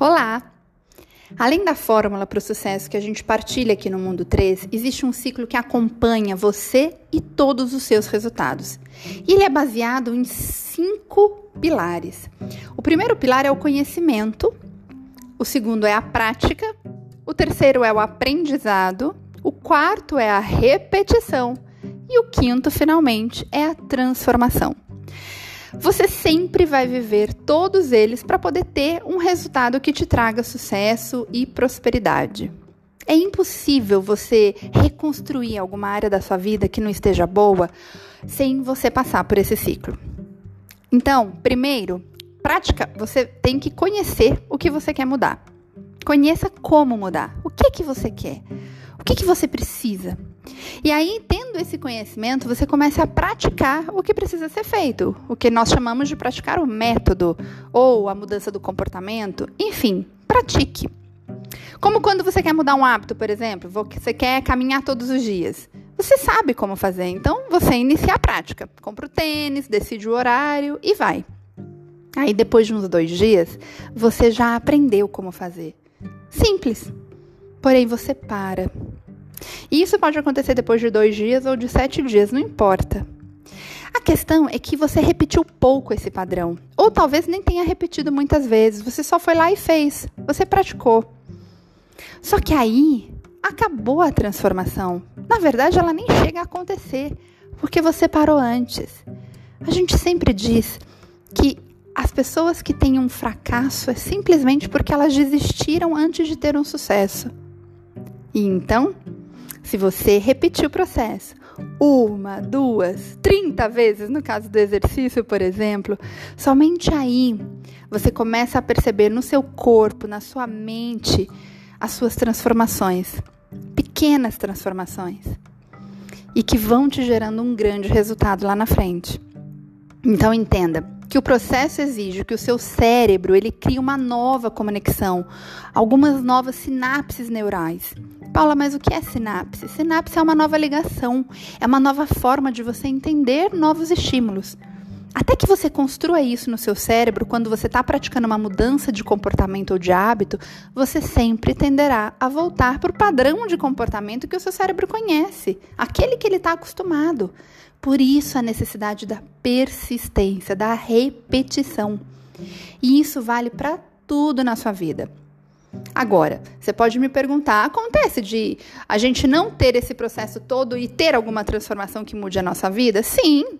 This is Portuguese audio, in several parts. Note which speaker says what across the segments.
Speaker 1: Olá! Além da fórmula para o sucesso que a gente partilha aqui no Mundo 3, existe um ciclo que acompanha você e todos os seus resultados. E ele é baseado em cinco pilares. O primeiro pilar é o conhecimento, o segundo é a prática, o terceiro é o aprendizado, o quarto é a repetição e o quinto, finalmente, é a transformação. Você sempre vai viver todos eles para poder ter um resultado que te traga sucesso e prosperidade. É impossível você reconstruir alguma área da sua vida que não esteja boa sem você passar por esse ciclo. Então, primeiro, prática, você tem que conhecer o que você quer mudar. Conheça como mudar. O que que você quer? O que que você precisa? E aí, tendo esse conhecimento, você começa a praticar o que precisa ser feito, o que nós chamamos de praticar o método ou a mudança do comportamento, enfim, pratique. Como quando você quer mudar um hábito, por exemplo, você quer caminhar todos os dias. Você sabe como fazer, então você inicia a prática. Compra o tênis, decide o horário e vai. Aí depois de uns dois dias, você já aprendeu como fazer. Simples. Porém, você para e isso pode acontecer depois de dois dias ou de sete dias, não importa. A questão é que você repetiu pouco esse padrão. Ou talvez nem tenha repetido muitas vezes. Você só foi lá e fez. Você praticou. Só que aí acabou a transformação. Na verdade, ela nem chega a acontecer. Porque você parou antes. A gente sempre diz que as pessoas que têm um fracasso é simplesmente porque elas desistiram antes de ter um sucesso. E então, se você repetir o processo uma, duas, trinta vezes, no caso do exercício, por exemplo, somente aí você começa a perceber no seu corpo, na sua mente, as suas transformações, pequenas transformações, e que vão te gerando um grande resultado lá na frente. Então entenda que o processo exige que o seu cérebro ele crie uma nova conexão, algumas novas sinapses neurais. Paula, mas o que é sinapse? Sinapse é uma nova ligação, é uma nova forma de você entender novos estímulos. Até que você construa isso no seu cérebro, quando você está praticando uma mudança de comportamento ou de hábito, você sempre tenderá a voltar para o padrão de comportamento que o seu cérebro conhece, aquele que ele está acostumado. Por isso a necessidade da persistência, da repetição. E isso vale para tudo na sua vida. Agora, você pode me perguntar: acontece de a gente não ter esse processo todo e ter alguma transformação que mude a nossa vida? Sim,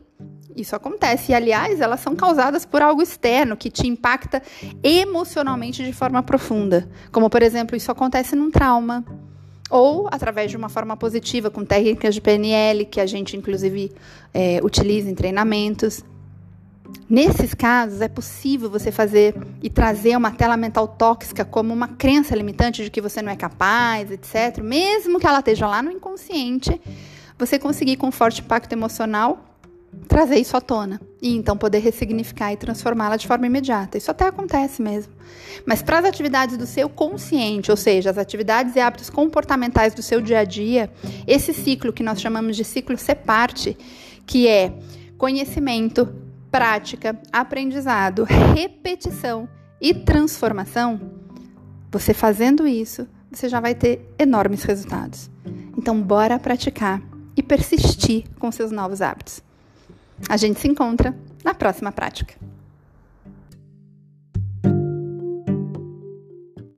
Speaker 1: isso acontece. E, aliás, elas são causadas por algo externo que te impacta emocionalmente de forma profunda. Como, por exemplo, isso acontece num trauma. Ou através de uma forma positiva, com técnicas de PNL, que a gente, inclusive, é, utiliza em treinamentos. Nesses casos, é possível você fazer e trazer uma tela mental tóxica como uma crença limitante de que você não é capaz, etc., mesmo que ela esteja lá no inconsciente, você conseguir com forte impacto emocional trazer isso à tona e então poder ressignificar e transformá-la de forma imediata. Isso até acontece mesmo. Mas para as atividades do seu consciente, ou seja, as atividades e hábitos comportamentais do seu dia a dia, esse ciclo que nós chamamos de ciclo parte, que é conhecimento, prática, aprendizado, repetição e transformação, você fazendo isso, você já vai ter enormes resultados. Então, bora praticar e persistir com seus novos hábitos. A gente se encontra na próxima prática.